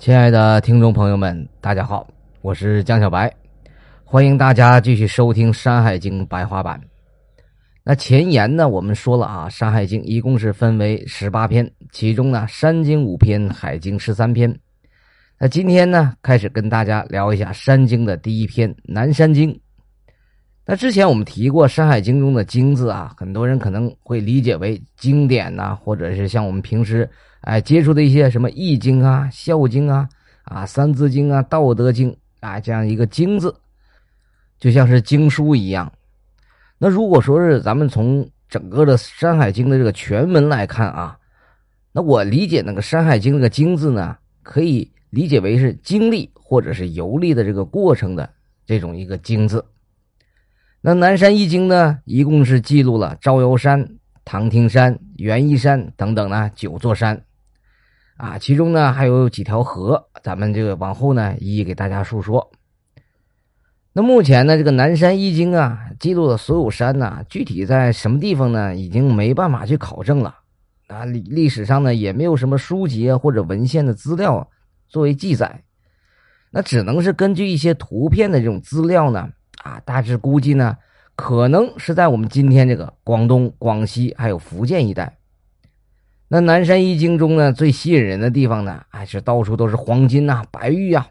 亲爱的听众朋友们，大家好，我是江小白，欢迎大家继续收听《山海经》白话版。那前言呢，我们说了啊，《山海经》一共是分为十八篇，其中呢，《山经》五篇，《海经》十三篇。那今天呢，开始跟大家聊一下《山经》的第一篇《南山经》。那之前我们提过，《山海经》中的“经”字啊，很多人可能会理解为经典呐，或者是像我们平时。哎，接触的一些什么《易经》啊、《孝经》啊、啊《三字经》啊、《道德经》啊，这样一个“经”字，就像是经书一样。那如果说是咱们从整个的《山海经》的这个全文来看啊，那我理解那个《山海经》这个“经”字呢，可以理解为是经历或者是游历的这个过程的这种一个“经”字。那《南山易经》呢，一共是记录了招摇山、唐庭山、元夷山等等呢九座山。啊，其中呢还有几条河，咱们这个往后呢一一给大家述说。那目前呢，这个《南山易经》啊，记录的所有山呢，具体在什么地方呢，已经没办法去考证了。啊，历历史上呢也没有什么书籍啊或者文献的资料作为记载，那只能是根据一些图片的这种资料呢，啊，大致估计呢，可能是在我们今天这个广东、广西还有福建一带。那南山一经中呢，最吸引人的地方呢，还是到处都是黄金呐、白玉啊，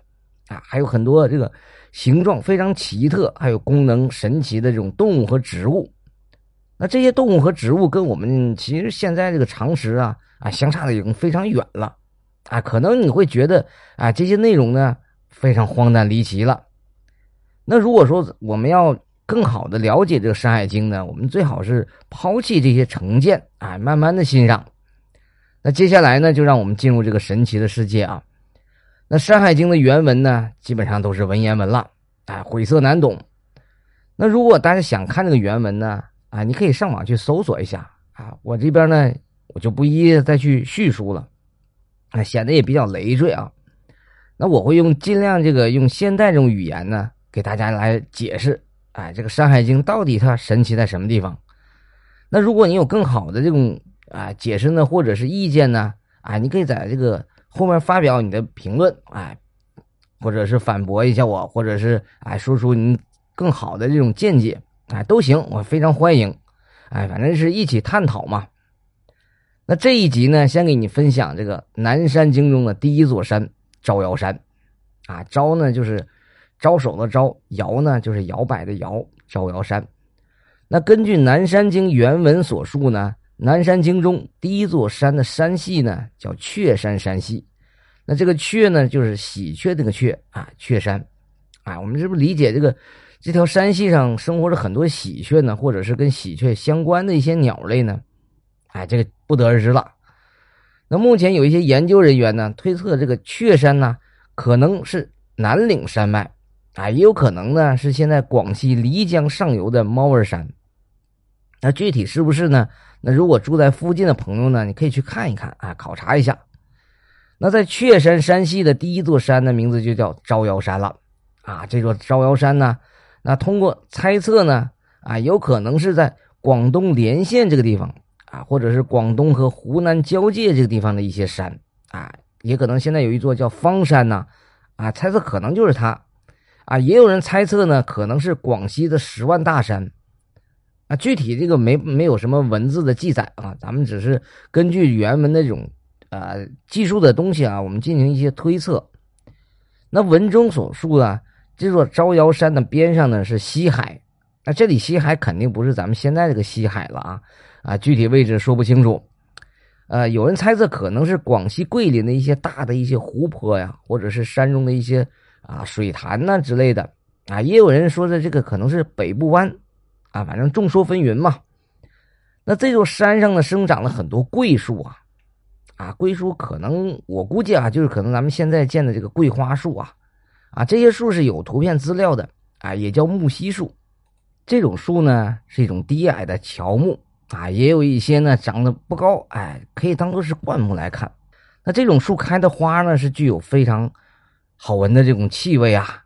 啊，还有很多这个形状非常奇特、还有功能神奇的这种动物和植物。那这些动物和植物跟我们其实现在这个常识啊啊相差的已经非常远了，啊，可能你会觉得啊这些内容呢非常荒诞离奇了。那如果说我们要更好的了解这个《山海经》呢，我们最好是抛弃这些成见啊，慢慢的欣赏。那接下来呢，就让我们进入这个神奇的世界啊！那《山海经》的原文呢，基本上都是文言文了，哎，晦涩难懂。那如果大家想看这个原文呢，啊，你可以上网去搜索一下啊。我这边呢，我就不一一再去叙述了，啊，显得也比较累赘啊。那我会用尽量这个用现代这种语言呢，给大家来解释，哎，这个《山海经》到底它神奇在什么地方？那如果你有更好的这种。啊，解释呢，或者是意见呢？啊，你可以在这个后面发表你的评论，哎，或者是反驳一下我，或者是哎说出你更好的这种见解，哎，都行，我非常欢迎，哎，反正是一起探讨嘛。那这一集呢，先给你分享这个南山经中的第一座山——招摇山。啊，招呢就是招手的招，摇呢就是摇摆的摇，招摇山。那根据南山经原文所述呢。南山经中第一座山的山系呢，叫雀山山系。那这个雀呢，就是喜鹊那个雀啊，雀山。啊，我们是不是理解这个这条山系上生活着很多喜鹊呢，或者是跟喜鹊相关的一些鸟类呢？哎，这个不得而知了。那目前有一些研究人员呢，推测这个雀山呢，可能是南岭山脉，啊，也有可能呢是现在广西漓江上游的猫儿山。那具体是不是呢？那如果住在附近的朋友呢，你可以去看一看啊，考察一下。那在雀山山系的第一座山的名字就叫招摇山了啊。这座招摇山呢，那通过猜测呢，啊，有可能是在广东连县这个地方啊，或者是广东和湖南交界这个地方的一些山啊，也可能现在有一座叫方山呐，啊，猜测可能就是它啊。也有人猜测呢，可能是广西的十万大山。啊，具体这个没没有什么文字的记载啊，咱们只是根据原文的这种呃记述的东西啊，我们进行一些推测。那文中所述啊，这座招摇山的边上呢是西海，那这里西海肯定不是咱们现在这个西海了啊啊，具体位置说不清楚。呃，有人猜测可能是广西桂林的一些大的一些湖泊呀，或者是山中的一些啊水潭呐之类的啊，也有人说的这个可能是北部湾。啊，反正众说纷纭嘛。那这座山上呢，生长了很多桂树啊，啊，桂树可能我估计啊，就是可能咱们现在见的这个桂花树啊，啊，这些树是有图片资料的啊，也叫木樨树。这种树呢，是一种低矮的乔木啊，也有一些呢长得不高，哎，可以当做是灌木来看。那这种树开的花呢，是具有非常好闻的这种气味啊。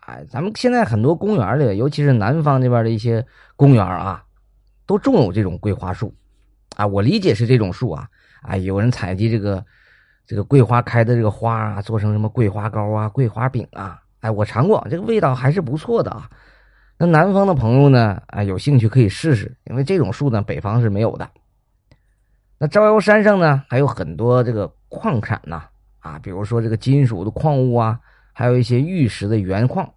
哎，咱们现在很多公园里，尤其是南方这边的一些公园啊，都种有这种桂花树，啊，我理解是这种树啊，哎，有人采集这个，这个桂花开的这个花啊，做成什么桂花糕啊、桂花饼啊，哎，我尝过，这个味道还是不错的啊。那南方的朋友呢，啊，有兴趣可以试试，因为这种树呢，北方是没有的。那招摇山上呢，还有很多这个矿产呐，啊，比如说这个金属的矿物啊，还有一些玉石的原矿。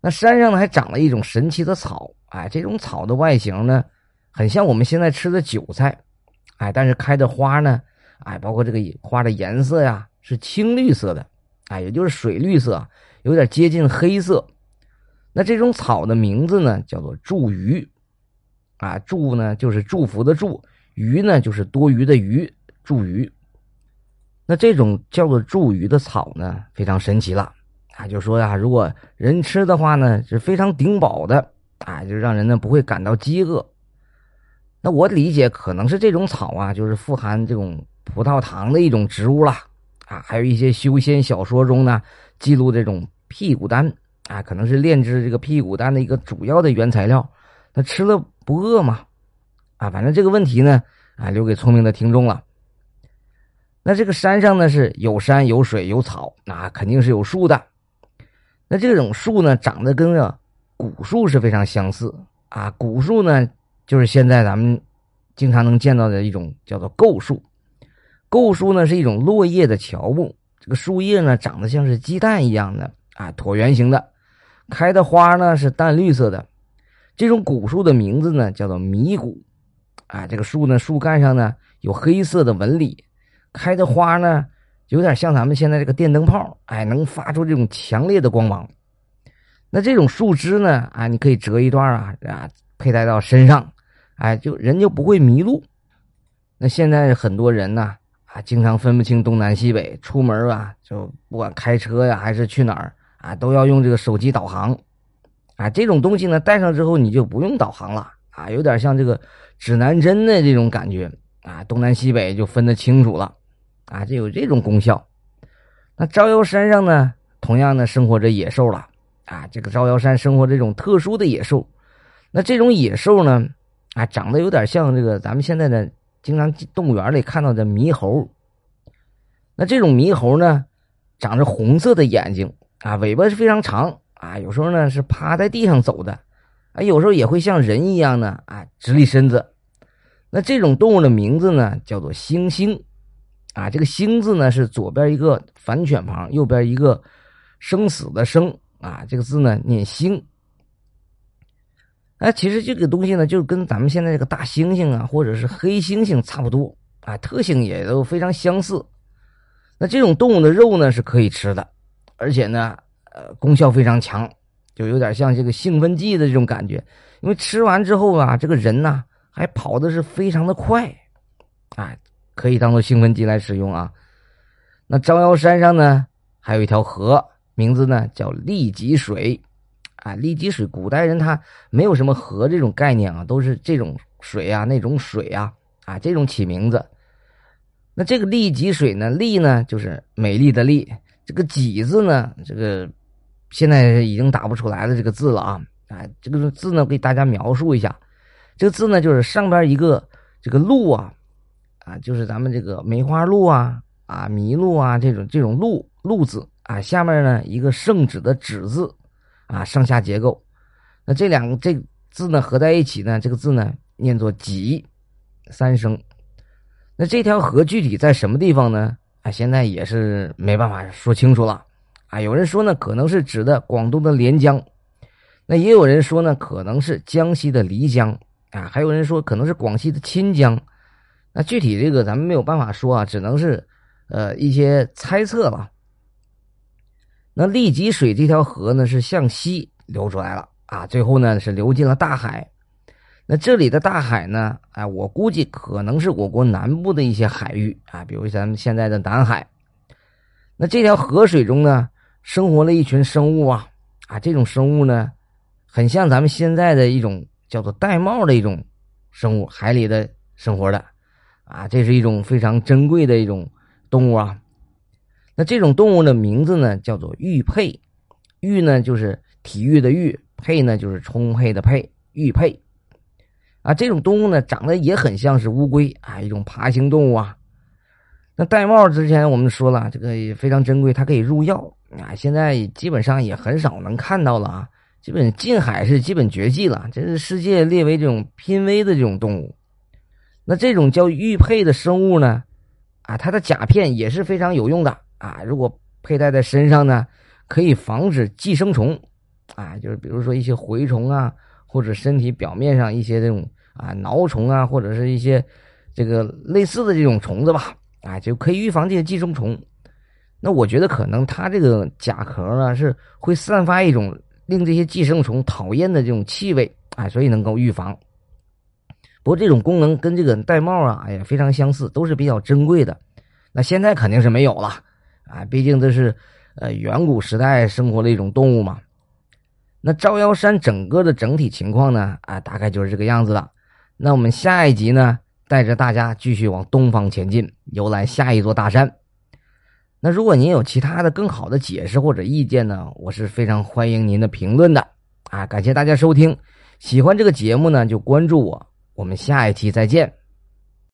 那山上呢，还长了一种神奇的草，哎，这种草的外形呢，很像我们现在吃的韭菜，哎，但是开的花呢，哎，包括这个花的颜色呀，是青绿色的，哎，也就是水绿色，有点接近黑色。那这种草的名字呢，叫做祝鱼，啊，祝呢就是祝福的祝，鱼呢就是多余的鱼，祝鱼。那这种叫做祝鱼的草呢，非常神奇了。啊，就说呀，如果人吃的话呢，是非常顶饱的啊，就让人呢不会感到饥饿。那我理解可能是这种草啊，就是富含这种葡萄糖的一种植物了啊。还有一些修仙小说中呢，记录这种屁股丹啊，可能是炼制这个屁股丹的一个主要的原材料。那吃了不饿吗？啊，反正这个问题呢，啊，留给聪明的听众了。那这个山上呢是有山有水有草，那肯定是有树的。那这种树呢，长得跟这古树是非常相似啊。古树呢，就是现在咱们经常能见到的一种叫做构树。构树呢是一种落叶的乔木，这个树叶呢长得像是鸡蛋一样的啊，椭圆形的，开的花呢是淡绿色的。这种古树的名字呢叫做迷古啊。这个树呢，树干上呢有黑色的纹理，开的花呢。有点像咱们现在这个电灯泡，哎，能发出这种强烈的光芒。那这种树枝呢，啊，你可以折一段啊，啊，佩戴到身上，哎，就人就不会迷路。那现在很多人呢，啊，经常分不清东南西北，出门啊，就不管开车呀还是去哪儿啊，都要用这个手机导航。啊，这种东西呢，带上之后你就不用导航了，啊，有点像这个指南针的这种感觉，啊，东南西北就分得清楚了。啊，就有这种功效。那招摇山上呢，同样呢生活着野兽了。啊，这个招摇山生活这种特殊的野兽。那这种野兽呢，啊，长得有点像这个咱们现在的经常动物园里看到的猕猴。那这种猕猴呢，长着红色的眼睛，啊，尾巴是非常长，啊，有时候呢是趴在地上走的，啊，有时候也会像人一样呢，啊，直立身子。那这种动物的名字呢，叫做猩猩。啊，这个“星”字呢是左边一个反犬旁，右边一个生死的“生”啊，这个字呢念“星”。哎，其实这个东西呢，就跟咱们现在这个大猩猩啊，或者是黑猩猩差不多啊，特性也都非常相似。那这种动物的肉呢是可以吃的，而且呢，呃，功效非常强，就有点像这个兴奋剂的这种感觉。因为吃完之后啊，这个人呢还跑的是非常的快，啊。可以当做兴奋剂来使用啊。那招摇山上呢，还有一条河，名字呢叫利吉水，啊，利吉水，古代人他没有什么河这种概念啊，都是这种水啊，那种水啊，啊，这种起名字。那这个利吉水呢，利呢就是美丽的丽，这个己字呢，这个现在已经打不出来了这个字了啊，啊，这个字呢给大家描述一下，这个字呢就是上边一个这个鹿啊。啊，就是咱们这个梅花鹿啊，啊麋鹿啊，这种这种鹿鹿字啊，下面呢一个圣旨的旨字，啊上下结构，那这两个这字呢合在一起呢，这个字呢念作己，三声。那这条河具体在什么地方呢？啊，现在也是没办法说清楚了。啊，有人说呢，可能是指的广东的连江，那也有人说呢，可能是江西的漓江，啊，还有人说可能是广西的钦江。那具体这个咱们没有办法说啊，只能是，呃，一些猜测了。那利吉水这条河呢是向西流出来了啊，最后呢是流进了大海。那这里的大海呢，哎，我估计可能是我国南部的一些海域啊，比如咱们现在的南海。那这条河水中呢，生活了一群生物啊，啊，这种生物呢，很像咱们现在的一种叫做玳瑁的一种生物，海里的生活的。啊，这是一种非常珍贵的一种动物啊。那这种动物的名字呢，叫做玉佩。玉呢，就是体育的玉；佩呢，就是充沛的沛。玉佩。啊，这种动物呢，长得也很像是乌龟啊，一种爬行动物啊。那玳瑁之前我们说了，这个也非常珍贵，它可以入药啊。现在基本上也很少能看到了啊，基本近海是基本绝迹了，这是世界列为这种濒危的这种动物。那这种叫玉佩的生物呢，啊，它的甲片也是非常有用的啊。如果佩戴在身上呢，可以防止寄生虫，啊，就是比如说一些蛔虫啊，或者身体表面上一些这种啊挠虫啊，或者是一些这个类似的这种虫子吧。啊，就可以预防这些寄生虫。那我觉得可能它这个甲壳呢是会散发一种令这些寄生虫讨厌的这种气味啊，所以能够预防。不过这种功能跟这个玳瑁啊，哎呀非常相似，都是比较珍贵的。那现在肯定是没有了啊，毕竟这是呃远古时代生活的一种动物嘛。那招摇山整个的整体情况呢，啊，大概就是这个样子了。那我们下一集呢？带着大家继续往东方前进，游览下一座大山。那如果您有其他的更好的解释或者意见呢？我是非常欢迎您的评论的啊！感谢大家收听，喜欢这个节目呢就关注我，我们下一期再见。